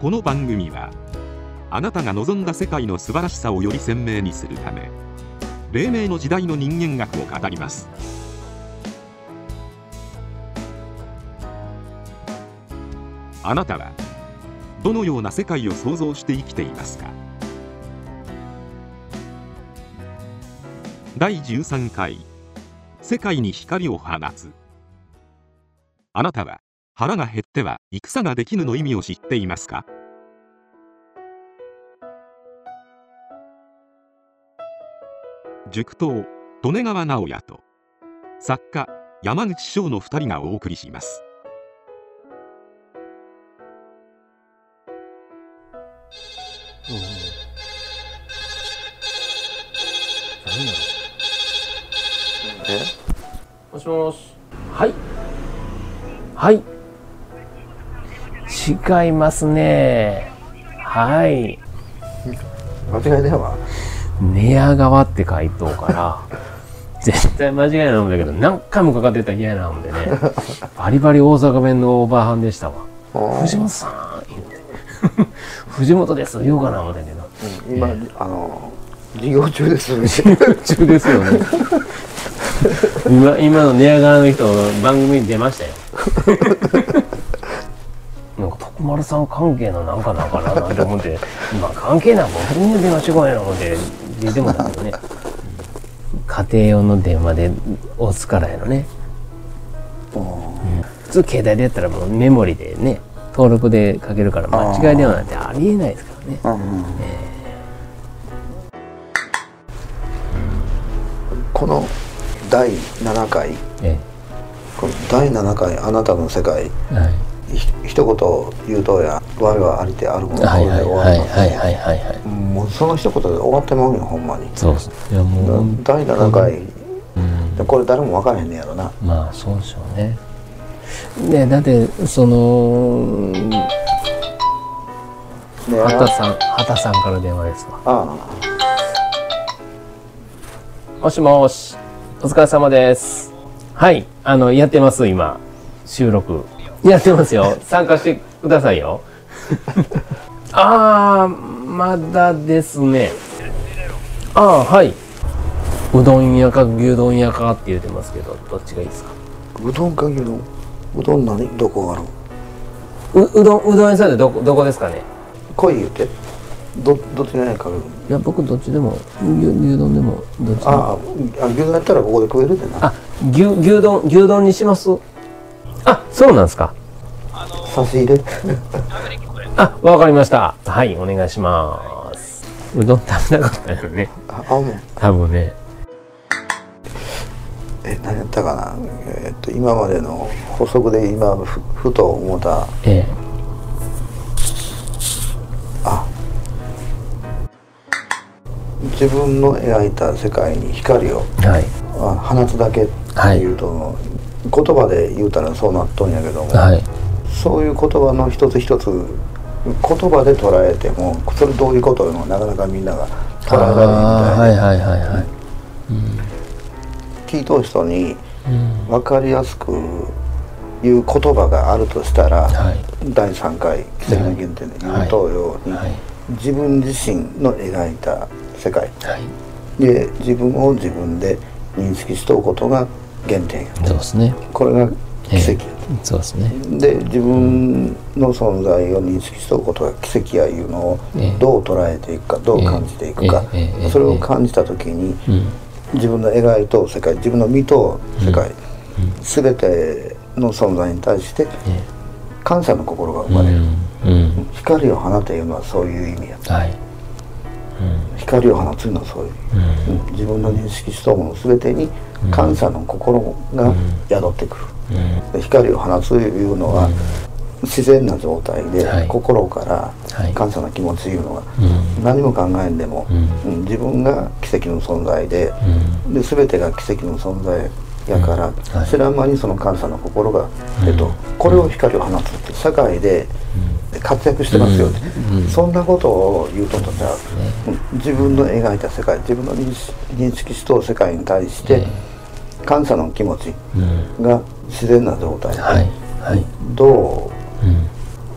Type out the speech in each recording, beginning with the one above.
この番組はあなたが望んだ世界の素晴らしさをより鮮明にするため黎明の時代の人間学を語ります。あなたはどのような世界を想像して生きていますか？第13回世界に光を放つ。あなたは腹が減っては戦ができぬの意味を知っていますか？塾頭利根川直也と作家山口翔の2人がお送りします。何やろえ？もしもし。はい。はい違いますね。はい。間違い電話寝屋川って書いとうから。絶対間違いなんだけど何回もかかってたら嫌やな思ってね。バリバリ大阪弁のオーバーハンでしたわ。藤本さん言うて。藤本です言おうかな思ったけどうん今、あの授業中ですね。中ですよね。今今の寝屋川の人番組に出ましたよ丸さん関係のなんかなんかななんて思って 今関係ないもんみんな電話してこいな思って出てもだけどね。家庭用の電話で押すからやのね、普通携帯でやったらもうメモリでね登録でかけるから間違い電話なんてありえないですからね。うんこの第7回。えこの第7回あなたの世界。えはい。ひ一言言うとや我はありてあるものこはいはいれで終わはいります。はいはいはいはい。もうその一言で終わってまうよほんまに。そうです。いやもう第7回。うん。これ誰も分からへんねやろな。まあそうでしょうね。ねだってそのね。畑さん畑さんから電話ですわあ。もしもしお疲れ様です。はいあのやってます今収録やってますよ。参加してくださいよ。ああまだですね。ああはい。うどん屋か牛丼屋かって言ってますけどどっちがいいですか？あうどんか牛丼。うどん何？どこある？ううどんうどん屋さんでどこどこですかね？来い言うて。どどっちがやかるいや僕どっちでも牛牛丼でもどっちでも。あああ牛丼やったらここで食えるでな。あ牛牛丼牛丼にします？あそうなんですか。差し入れ？あわかりました。はいお願いします。うどん食べなかったよね。ああもう多分ね。え何やったかな。えーっと今までの補足で今ふふと思った。えあ。自分の描いた世界に光をえはい。あ放つだけっていうと、言葉で言うたらそうなっとんやけども、はい。そういう言葉の一つ一つ言葉で捉えてもそれどういうこというのをなかなかみんなが捉えられへんみたいで、あーはいはいはいはい。聞いとる人にうん。分かりやすく言う言葉があるとしたら、はい。第3回「奇跡の原点」で言うとように、はい。自分自身の描いた世界。はい。で自分を自分で認識しとうことが原点やそうですね。これが奇跡や、そうですね。で自分の存在を認識しとくことが奇跡やいうのをええ。どう捉えていくかどう感じていくか、ええ。ええ。ええ。それを感じた時にうん。自分の描いとう世界自分の見とう世界、全ての存在に対してえ感謝の心がえ生まれる、うん。うん。光を放ていうのはそういう意味やはい。光を放つのはそういう、うん。うん。自分の認識しとうもの全てに感謝の心が宿ってくる、光を放ついうのは、自然な状態で、はい。心からはい。感謝の気持ちいうのが、うん。何も考えんでも、自分が奇跡の存在で,、うん。で全てが奇跡の存在やから、知らん間にその感謝の心が、えっと、これを光を放つって社会で活躍してますよね、うん。そんなことを言うととじゃ自分の描いた世界自分の認識認識しとう世界に対して、感謝の気持ちうん。が自然な状態。で、ど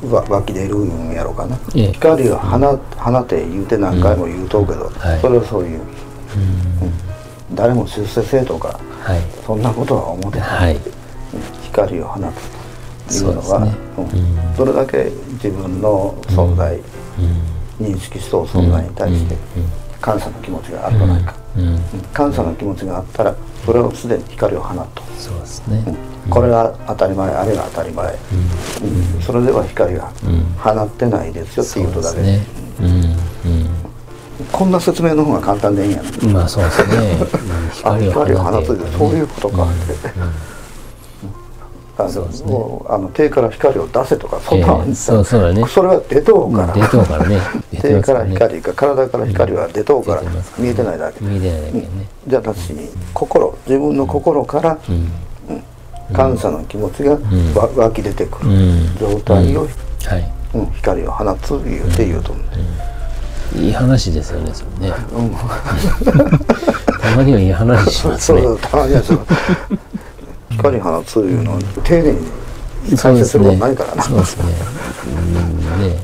う湧き出るんやろうかな、ええ。光を放放て言うて何回も言うとうけど、はい。それはそういう。うん。誰も出世せとかはい。そんなことは思ってない、はい。光を放つというのはそうん。うん。どれだけ自分の存在、認識しとう存在に対して感謝の気持ちがあるとないか、うん感謝の気持ちがあったらそれをすでに光を放っと、そうですね。うん。これが当たり前あれが当たり前、うん。それでは光がうん。放ってないですよっていうことだけ。ね。うん。こんな説明の方が簡単でいいんやまあそうですね。光を放つそういうことかって、あのねもうあの手から光を出せとかそんな、ええそうそうだね。それは出とうから、出とう からね。手から光か体から光は出とうから出てますから見えてないだけ、見えてないだけね。じゃなしに心自分の心からうん。感謝の気持ちが湧き出てくるうん。状態を、はい。うん光を放つ言うて言うと思う、いい話ですよねそれね。うん。たまにはいい話しますね。そうそうたまにはそう光放ついうのを丁寧にそうです解説することねないからな、そうですね。うん。ね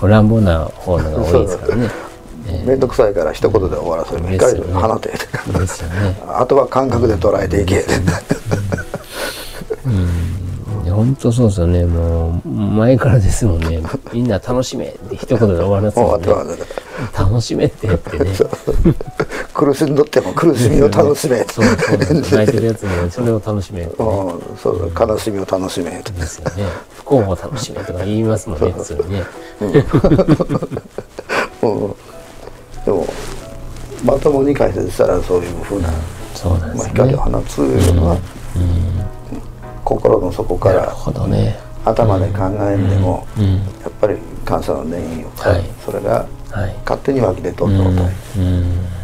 うん。乱暴な方のが多いですからねえ面倒くさいから一言で終わらせる光放てですよねあとは感覚で捉えていけうん。本当そうですよねもう前からですもん。ねみん。な楽しめって一言で終わらせるね楽しめってってね苦しんどっても苦しみを楽しめ。そうそう 泣いてるやつもそれを楽しめね。うんそう悲しみを楽しめ。ですよね。不幸を楽しめとか言いますもんね普通にね。うん。でもまともに解説したらそういうふうな、まあ、そうなんですね。光を放ついうのは、心の底からなるほどね。頭で考えんでも、うん。やっぱり感謝の念意を、はい。それがはい。勝手に湧き出とっうんと。うと、うん。まあ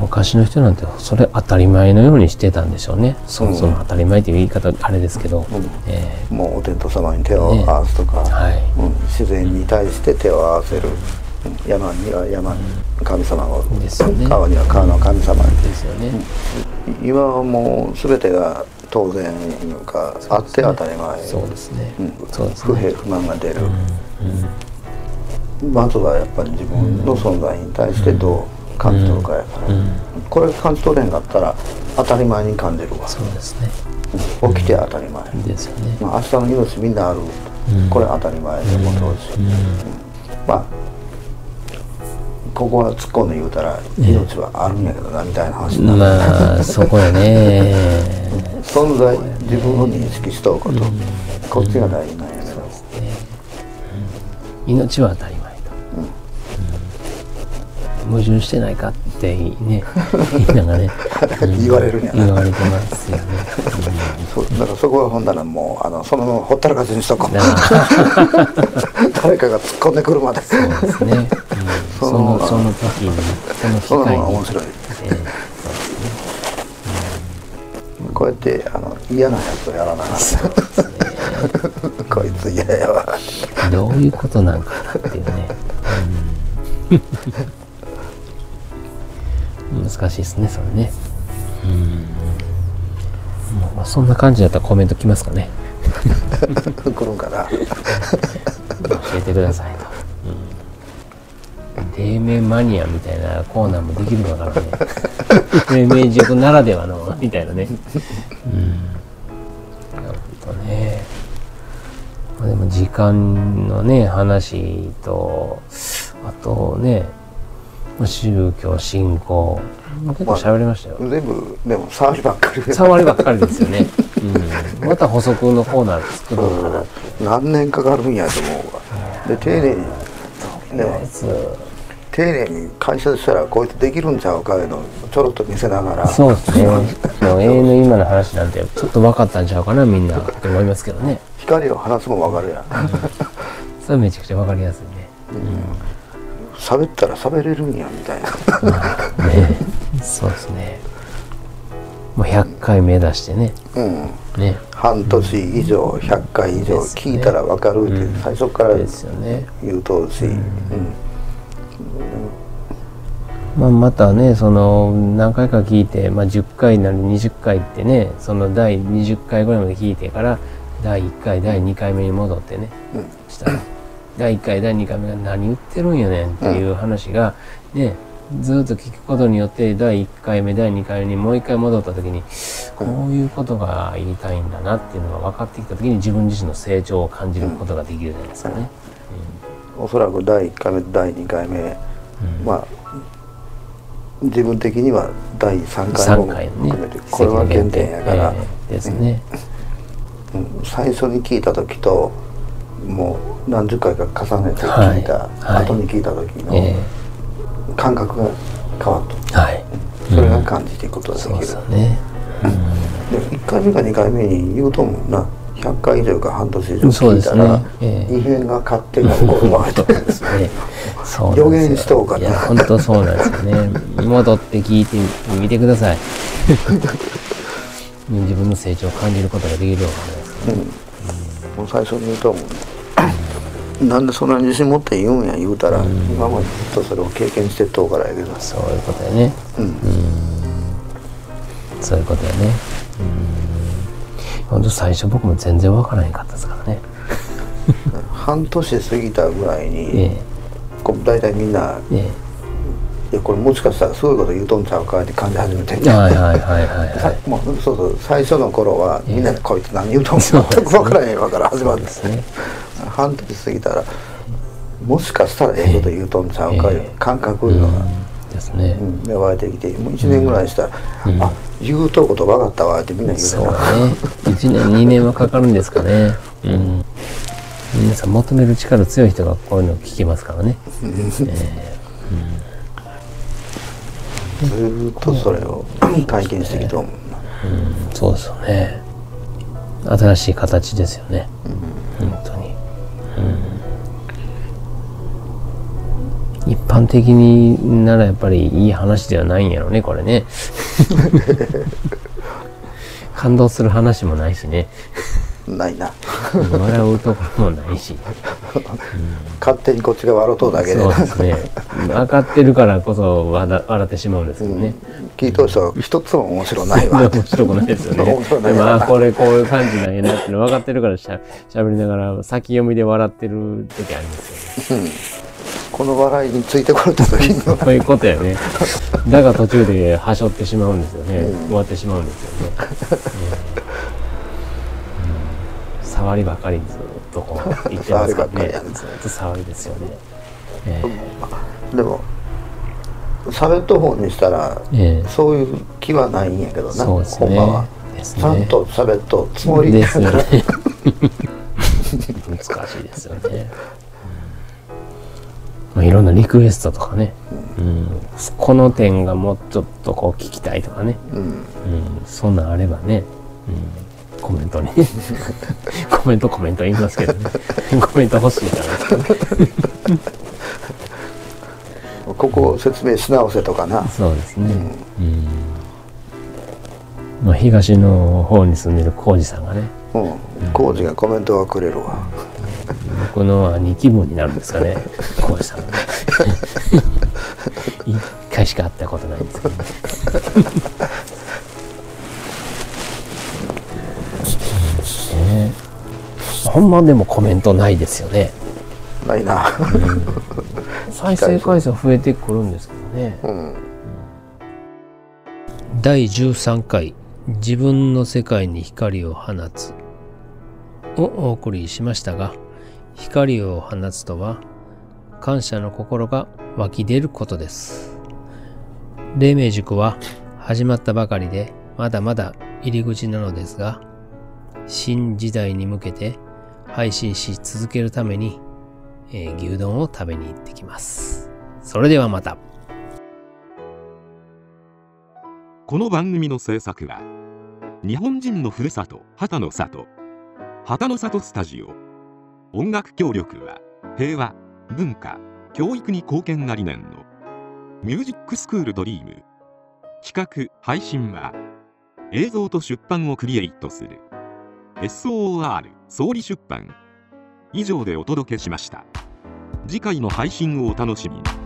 昔の人なんてそれ当たり前のようにしてたんでしょうね。そその当たり前っていう言い方あれですけど、えもうお天道様に手を合わすとか、はい。うん、自然に対して手を合わせる、うん山には山の神様を、ですよね。川には川の神様ーですよね、今はもう全てが当然いうか、あって当たり前。そうですね、うん。そうですね。不平不満が出る、まずはやっぱり自分の存在に対してどう感じ取るかやから、これ感じ取れんかったら当たり前に感じるわ。そうですね。うん起きて当たり前、ですよね、まあ、明日の命みんなある、これ当たり前でもそうし、まあここは突っ込んで言うたら命はあるんやけどなみたいな話になる、まあそこやね。存在自分を認識しとうこと、こっちが大事なんやけど、命は当たり前矛盾してないかってね言いながらね、う ん言われるんやな。言われてますよね、そうだからそこはほんならもうあのそのままほったらかしにしとこう。誰かが突っ込んでくるまで。そうですね、うん。そそののその時にそその機会に。が面白い。ええ。こうやってあの嫌なやつをやらなあかん。こいつ嫌やわ。どういうことなんかなっていうね、うん難しいですねそれね。うん。まあそんな感じだったらコメント来ますかね。来るんかな教えてくださいと、うん、低迷マニアみたいなコーナーもできるのかなね低迷塾ならではのみたいなね。うん。なるほどね。まあでも時間のね話とあとねまあ宗教信仰。結構喋りましたよ。全部でも触りばっかり。で触りばっかりですよね、うん、また補足のコーナー作ろうかなって何年かかるんやと思うわ。で丁寧にでもやつ丁寧に解説したらこいつできるんちゃうかいうのをちょろっと見せながら。そうですね。もう永遠の今の話なんてちょっと分かったんちゃうかなみんなと思いますけどね。光を放つも分かるやん。それめちゃくちゃ分かりやすい喋ったら喋れるんやみたいなね。ねそうですね。もう100回目指してね。うんね。半年以上100回以上聞いたら分かるって最初から。言うとうし、うんまあ、またねその何回か聞いて、まあ、10回なり20回ってねその第20回ぐらいまで聞いてから第1回第2回目に戻ってね、うんしたら第1回第2回目が何言ってるんやねんっていう話が、ねずっと聞くことによって第1回目第2回目にもう1回戻った時にこういうことが言いたいんだなっていうのが分かってきた時に自分自身の成長を感じることができるじゃないですかね。おそらく第1回目第2回目、うん。まあ自分的には第3回も3回ね。含めて、これは原点やから、ええ。ですね。うん。最初に聞いた時ともう何十回か重ねて聞いた、はい後に聞いた時えの感覚が変わっえはい。た、それが感じていくことができる、そうですよね。で1回目か2回目に言うともな100回以上か半年以上聞いたら、ええ。異変が勝手に起こるわけ そうですね。予言しとうかない。や、本当そうなんですよね。戻って聞いてみてください。自分の成長を感じることができるわけですから。ね。もう最初に言うと思うなんでそんなに自信持って言うんや言うたら、今までずっとそれを経験してっとうからやけどそういうことやね。うんそういうことやね。うん。本当最初僕も全然わからへんかったですからね。半年過ぎたぐらいに、えこう大体みんなええいやこれもしかしたらすごいこと言うとんちゃうかって感じ始めてんえはいはいはいはいはさ もうそうそう最初の頃はみんなでこいつ何言うとん全く分からへんわから始まるんい。ですね。半年過ぎたらもしかしたらええこと言うとんちゃうかいうええ感覚が、ですね。う。ん芽生えてきてもう1年ぐらいしたら、あ言うとること分かったわってみんな言うそうね。から。1年2年はかかるんですかね。うん。皆さん求める力強い人がこういうのを聞きますからね、えずーっとそれを体験してきたもんなーうん、そうですよね。新しい形ですよね、本当に、般的にならやっぱりいい話ではないんやろねこれね。感動する話もないしね。ないな。笑うところもないし。勝手にこっちが笑うとうだけで。そうですね。分かってるからこそ笑笑ってしまうんですけどね。聞いとる人は一つも面白ないわ。面白くないですよね。面白ないでもあこれこういう感じなんやなっての分かってるからしゃ喋りながら先読みで笑ってる時ありますよね。この笑いについてこれた時にはそういうことやね。だが途中ではしょってしまうんですよね。終わってしまうんですよね。うん触りばかりずっとこう言ってますからね。ねずっと触りですよね。えでも喋っと方にしたらえええそういう気はないんやけどなねほんまはねちゃんと喋っとつもりですよね。難しいですよね。まあ、いろんなリクエストとかね、うん、この点がもうちょっとこう聞きたいとかね、うん。うん、そんなんあればね、うん、コメントに。コメントコメント言いますけどね。コメント欲しいから。ここを説明し直せとかな。そうですね、うん。まあ、東の方に住んでる浩二さんがね。うん。浩二がコメントがくれるわ僕の兄貴分になるんですかね、浩二さんがね。一回しか会ったことないんですけど、ね。ねほんまでもコメントないですよね。ないな再生回数増えてくるんですけどね。うん第13回自分の世界に光を放つをお送りしましたが光を放つとは感謝の心が湧き出ることです。黎明塾は始まったばかりでまだまだ入り口なのですが新時代に向けて配信し続けるために、えー牛丼を食べに行ってきます。それではまた。この番組の制作は日本人のふるさと畑の里畑の里スタジオ。音楽協力は平和文化教育に貢献が理念のミュージックスクールドリーム。企画配信は映像と出版をクリエイトする。SOR 総理出版。以上でお届けしました。次回の配信をお楽しみに。